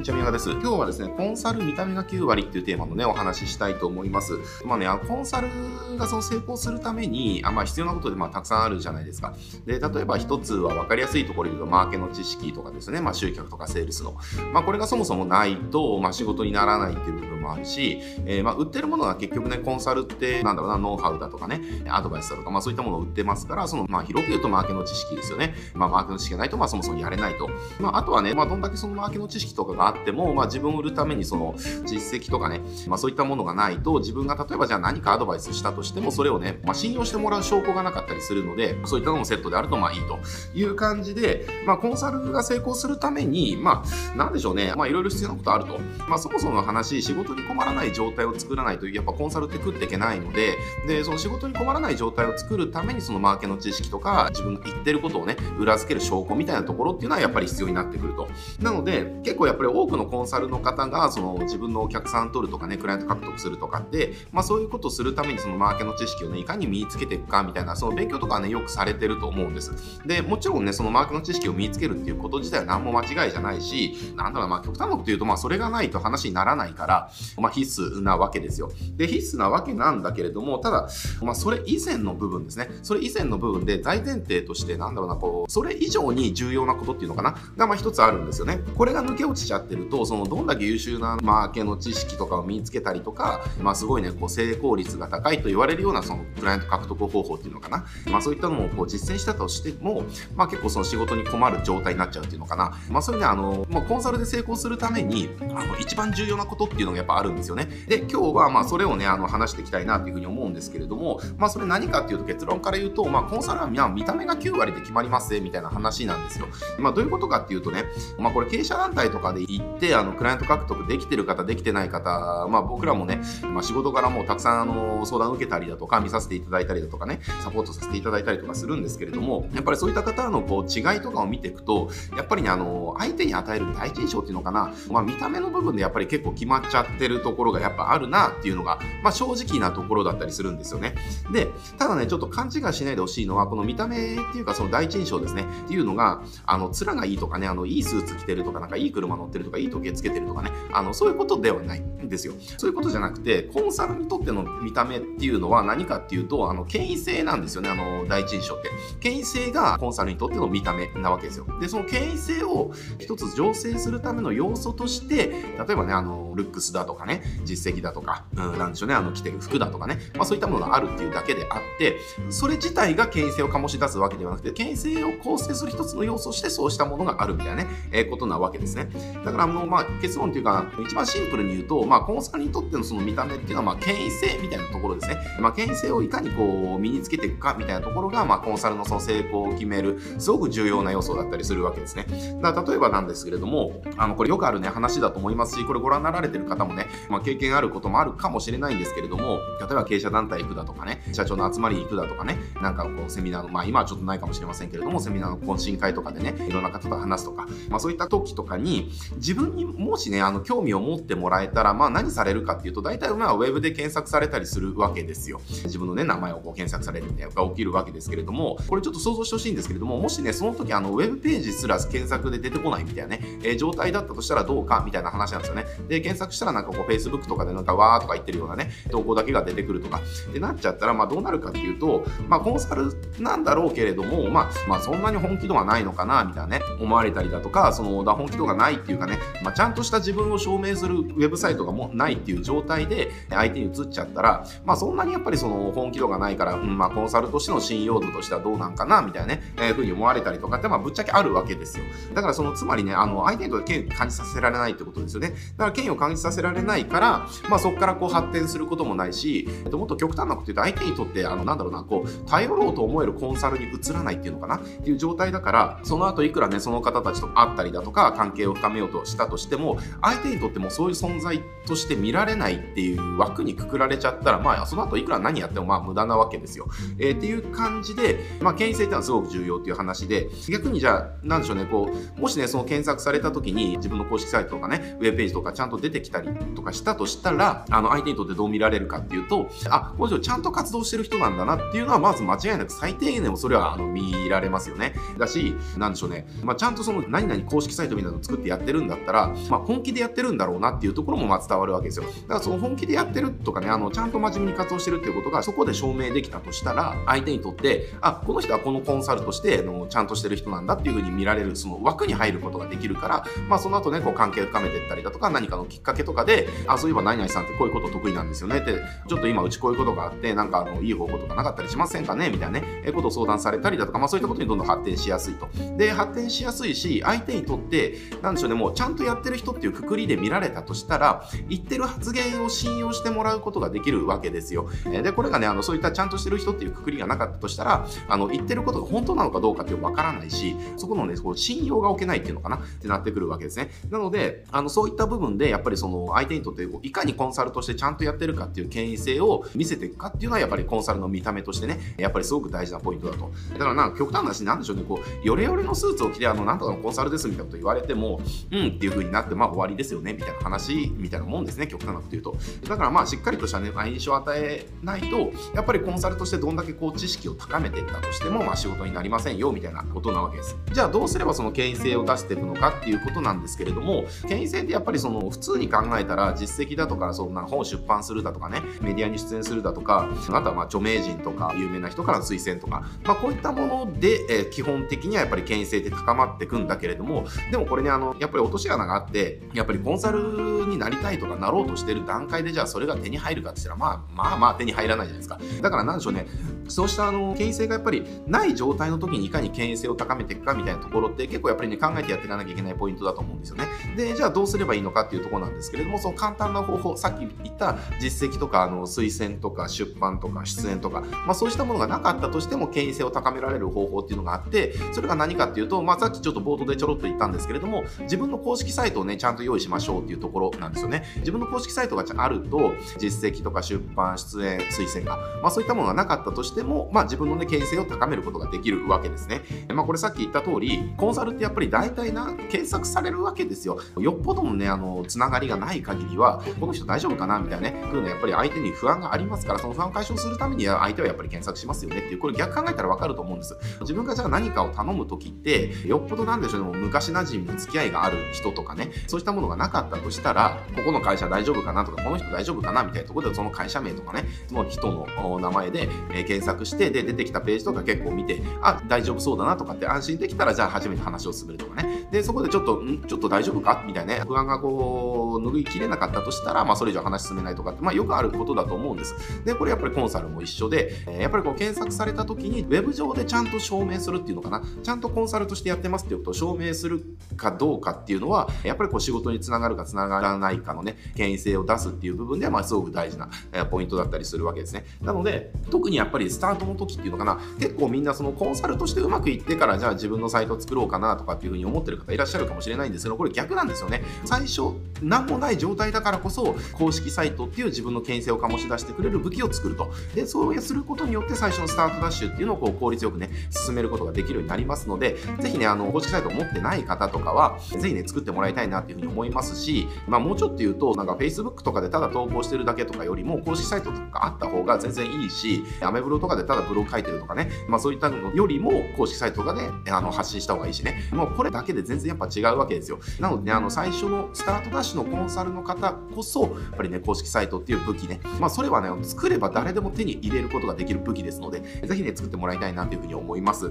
にちは、みがです。今日はですね、コンサル見た目が9割っていうテーマのね、お話ししたいと思います。まあね、コンサルがその成功するために、あまあ必要なことでまあたくさんあるじゃないですか。で、例えば一つは分かりやすいところで言うと、マーケの知識とかですね、まあ集客とかセールスの。まあこれがそもそもないと、まあ仕事にならないっていう部分もあるし、えー、まあ売ってるものが結局ね、コンサルって、なんだろうな、ノウハウだとかね、アドバイスだとか、まあそういったものを売ってますから、その、まあ広く言うとマーケの知識ですよね。まあマーケの知識がないと、まあそもそもやれないと。まああとはね、まあどんだけそのマーケの知識とかがあっても、まあ自分を売るためにその実績とかね、まあそういったものがないと、自分が例えばじゃあ何かアドバイスしたとしても、それをね、まあ信用してもらう証拠がなかったりするので、そういったのもセットであるとまあいいという感じで、まあコンサルが成功するために、まあなんでしょうね、まあいろいろ必要なことあると。まあそもそもの話、仕事にに困らない状態を作らないと、やっぱコンサルって食っていけないので、で、その仕事に困らない状態を作るために、そのマーケの知識とか、自分が言ってることをね、裏付ける証拠みたいなところっていうのはやっぱり必要になってくると。なので、結構やっぱり多くのコンサルの方が、その自分のお客さん取るとかね、クライアント獲得するとかって、まあそういうことをするためにそのマーケの知識をね、いかに身につけていくかみたいな、その勉強とかはね、よくされてると思うんです。で、もちろんね、そのマーケの知識を身につけるっていうこと自体は何も間違いじゃないし、なんだろう、まあ極端なこと言うと、まあそれがないと話にならないから、まあ必須なわけですよ。で、必須なわけなんだけれども、ただ、まあそれ以前の部分ですね。それ以前の部分で大前提として、なんだろうな、こう、それ以上に重要なことっていうのかな、がまあ一つあるんですよね。これが抜け落ちちゃってると、そのどんだけ優秀なマーケの知識とかを身につけたりとか、まあすごいね、こう成功率が高いと言われるようなそのクライアント獲得方法っていうのかな。まあそういったのをこう実践したとしても、まあ結構その仕事に困る状態になっちゃうっていうのかな。まあそれね、あの、まあ、コンサルで成功するために、あの、一番重要なことっていうのがやっぱあるんですよね。で、今日はまあそれをね、あの、話していきたいなっていうふうに思うんですけれども、まあそれ何かっていうと結論から言うと、まあコンサルは見た目が9割で決まりますみたいな話なんですよ。まあどういうことかっていうとね、まあこれ経営者団体とかで行って、あの、クライアント獲得できてる方、できてない方、まあ僕らもね、まあ仕事からもたくさんあの、相談受けたりだとか、見させていただいたりだとかね、サポートさせていただいたりとかするんですけれども、やっぱりそういった方のこう違いとかを見ていくと、やっぱりね、あの、相手に与える第一印象っていうのかな、まあ見た目の部分でやっぱり結構決まっちゃってるところがやっぱあるなっていうのが、まあ正直なところだったりするんですよね。で、ただね、ちょっと勘違いしないでほしいのは、この見た目っていうかその第一印象ですね、っていうのが、あの、面がいいとかね、あの、いいスーツ着てるとか、なんかいい車乗ってるとか、いい時計つけてるとかね、あの、そういうことではないんですよ。そういうことじゃなくて、コンサルにとっての見た目っていうのは何かっていうと、あの、権威性なんですよね、あの、第一印象って。権威性がコンサルにとっての見た目なわけですよ。で、その権威性を一つ醸成するための要素として、例えばね、あの、ルックスだとかね、実績だとか、うん、なんでしょうね、あの、着てる服だとかね、まあそういったものがあるっていうだけであってて、それ自体が権威性を醸し出すわけではなくて、権威性を構成する一つの要素としてそうしたものがあるみたいなね、えー、ことなわけですね。だから、あの、まあ、結論っていうか、一番シンプルに言うと、まあ、コンサルにとってのその見た目っていうのは、まあ、権威性みたいなところですね。まあ、権威性をいかにこう、身につけていくかみたいなところが、まあ、コンサルのその成功を決める、すごく重要な要素だったりするわけですね。だから、例えばなんですけれども、あの、これよくあるね、話だと思いますし、これご覧になられてる方もね、まあ、経験あることもあるかもしれないんですけれども、例えば経営者団体行くだとかね、社長の集まりに行くだとかね、なんかこう、セミナーの、まあ、今はちょっとないかもしれませんけれども、セミナーの懇親会とかでね、いろんな方と話すとか、まあ、そういった時とかに、自分にもしね、あの、興味を持ってもらえたら、まあ、何されるかっていうと、大体、まあ、ウェブで検索されたりするわけですよ。自分のね、名前をこう検索されるみたいなのが起きるわけですけれども、これちょっと想像してほしいんですけれども、もしね、その時、あの、ウェブページすら検索で出てこないみたいなね、えー、状態だったとしたらどうかみたいな話なんですよね。で、検索したらなんかこう、Facebook とかでなんかわーとか言ってるようなね、投稿だけが出てくるとか、でなっちゃったら、まあ、どうなるかってていうと、まあ、コンサルなんだろうけれども、まあ、まあ、そんなに本気度はないのかな、みたいなね、思われたりだとか、その、だ本気度がないっていうかね、まあ、ちゃんとした自分を証明するウェブサイトがもないっていう状態で相手に移っちゃったら、まあ、そんなにやっぱりその本気度がないから、うん、まあ、コンサルとしての信用度としてはどうなんかな、みたいなね、えー、ふうに思われたりとかって、まあ、ぶっちゃけあるわけですよ。だからその、つまりね、あの、相手にとって権威を感じさせられないってことですよね。だから権威を感じさせられないから、まあ、そこからこう発展することもないし、えっと、もっと極端なこと言うと、相手にとって、あの、なんだろうな、こう、頼ろうと思えるコンサルに移らないっていうのかな？っていう状態だから、その後いくらね、その方たちと会ったりだとか、関係を深めようとしたとしても、相手にとってもそういう存在として見られないっていう枠にくくられちゃったら、まあ、その後いくら何やってもまあ無駄なわけですよ。えー、っていう感じで、まあ、権威性っていうのはすごく重要っていう話で、逆にじゃあ、なんでしょうね、こう、もしね、その検索された時に自分の公式サイトとかね、ウェブページとかちゃんと出てきたりとかしたとしたら、あの、相手にとってどう見られるかっていうと、あ、この人ちゃんと活動してる人なんだだなっていうのは、まず間違いなく最低限でもそれはあの見られますよね。だし、なんでしょうね、まあ、ちゃんとその何々公式サイトみたいなのを作ってやってるんだったら、まあ、本気でやってるんだろうなっていうところもまあ伝わるわけですよ。だからその本気でやってるとかね、あの、ちゃんと真面目に活動してるっていうことがそこで証明できたとしたら、相手にとって、あ、この人はこのコンサルとしてのちゃんとしてる人なんだっていうふうに見られる、その枠に入ることができるから、まあ、その後ね、こう関係を深めていったりだとか、何かのきっかけとかで、あ、そういえば何々さんってこういうこと得意なんですよねって、ちょっと今うちこういうことがあって、なんかあの、いい方法とかなかったりしませんかね？みたいなね、えことを相談されたりだとか、まあ、そういったことにどんどん発展しやすいと。で、発展しやすいし、相手にとって、なんでしょうね、もうちゃんとやってる人っていうくくりで見られたとしたら、言ってる発言を信用してもらうことができるわけですよ。えで、これがね、あの、そういったちゃんとしてる人っていうくくりがなかったとしたら、あの、言ってることが本当なのかどうかっていうわからないし、そこのね、こう信用が置けないっていうのかな？ってなってくるわけですね。なので、あの、そういった部分で、やっぱりその、相手にとっていかにコンサルとしてちゃんとやってるかっていう権威性を見せていくかっていうのは、やっぱりコンサルの見た目としてね、やっぱりすごく大事なポイントだと。だからなんか極端な話なんでしょうね、こう、ヨレヨレのスーツを着て、あの、なんとかのコンサルですみたいなこと言われても、うんっていう風になって、まあ終わりですよね、みたいな話みたいなもんですね、極端なこと言うと。だからまあしっかりとしたね、印象を与えないと、やっぱりコンサルとしてどんだけこう知識を高めていったとしても、まあ仕事になりませんよ、みたいなことなわけです。じゃあどうすればその権威性を出していくのかっていうことなんですけれども、権威性ってやっぱりその普通に考えたら実績だとか、そんな本を出版するだとかね、メディアに出演するだとか、あとはまあ著名人とか有名な人から推薦とか、まあこういったもので、えー、基本的にはやっぱり権威性って高まっていくんだけれども、でもこれね、あの、やっぱり落とし穴があって、やっぱりコンサルになりたいとかなろうとしてる段階でじゃあそれが手に入るかって言ったら、まあまあまあ手に入らないじゃないですか。だからなんでしょうね、そうしたあの権威性がやっぱりない状態の時にいかに権威性を高めていくかみたいなところって結構やっぱりね考えてやっていかなきゃいけないポイントだと思うんですよね。で、じゃあどうすればいいのかっていうところなんですけれども、その簡単な方法、さっき言った実績とかあの推薦とか出版とか出演とか、まあそうしたものがなかったとしても権威性を高められる方法っていうのがあって、それが何かっていうと、まあさっきちょっと冒頭でちょろっと言ったんですけれども、自分の公式サイトをね、ちゃんと用意しましょうっていうところなんですよね。自分の公式サイトがあると、実績とか出版、出演、推薦が、まあそういったものがなかったとしても、まあ自分のね、権威性を高めることができるわけですね。まあこれさっき言った通り、コンサルってやっぱり大体な、検索されるわけですよ。よっぽどのね、あの、つながりがない限りは、この人大丈夫かなみたいなね、そういうのやっぱり相手に不安がありますから、その不安を解消するためには相手はやっぱり検索しますよねっていう、これ逆考えたらわかると思うんです。自分がじゃあ何かを頼む時って、よっぽどなんでしょうね、昔馴染みの付き合いがある人とかね、そうしたものがなかったとしたら、ここの会社大丈夫かなとか、この人大丈夫かなみたいなところでその会社名とかね、その人の名前で、検索して、で、出てきたページとか結構見て、あ、大丈夫そうだなとかって安心できたら、じゃあ初めて話を進めるとかね。で、そこでちょっと、んちょっと大丈夫かみたいなね、不安がこう、拭いきれなかったとしたら、まあ、それ以上話進めないとかって、まあ、よくあることだと思うんです。で、これやっぱりコンサルも一緒で、やっぱりこう検索された時に、ウェブ上でちゃんと証明するっていうのかな、ちゃんとコンサルとしてやってますっていうことを証明するかどうかっていうのは、やっぱりこう仕事につながるかつながらないかのね、権威性を出すっていう部分では、まあ、すごく大事なポイントだったりするわけですね。なので、特にやっぱりスタートの時っていうのかな、結構みんなそのコンサルとしてうまくいってから、じゃあ自分のサイトを作ろうかなとかっていうふうに思ってる方いらっしゃるかもしれないんですけど、これ逆なんですよね。最初、何もない状態だからこそ、公式サイトっていう自分の権威性を醸し出してくれる武器を作ると。で、そうすることによって最初のスタートダッシュっていうのをこう効率よくね、進めることができるようになりますので、ぜひね、あの、公式サイトを持ってない方とかは、ぜひね、作ってもらいたいなっていうふうに思いますし、まあもうちょっと言うと、なんか Facebook とかでただ投稿してるだけとかよりも、公式サイトとかあった方が全然いいし、アメブロとかでただブログ書いてるとかね、まあそういったのよりも、公式サイトがね、あの、発信した方がいいしね、もうこれだけで全然やっぱ違うわけですよ。なのでね、あの、最初のスタートダッシュのコンサルの方こそ、やっぱりね、公式サイトっていう武器ね、まあそれはね、作れば誰でも手に入れることができる武器ですので、ぜひね、作ってもらいたいなというふうに思います。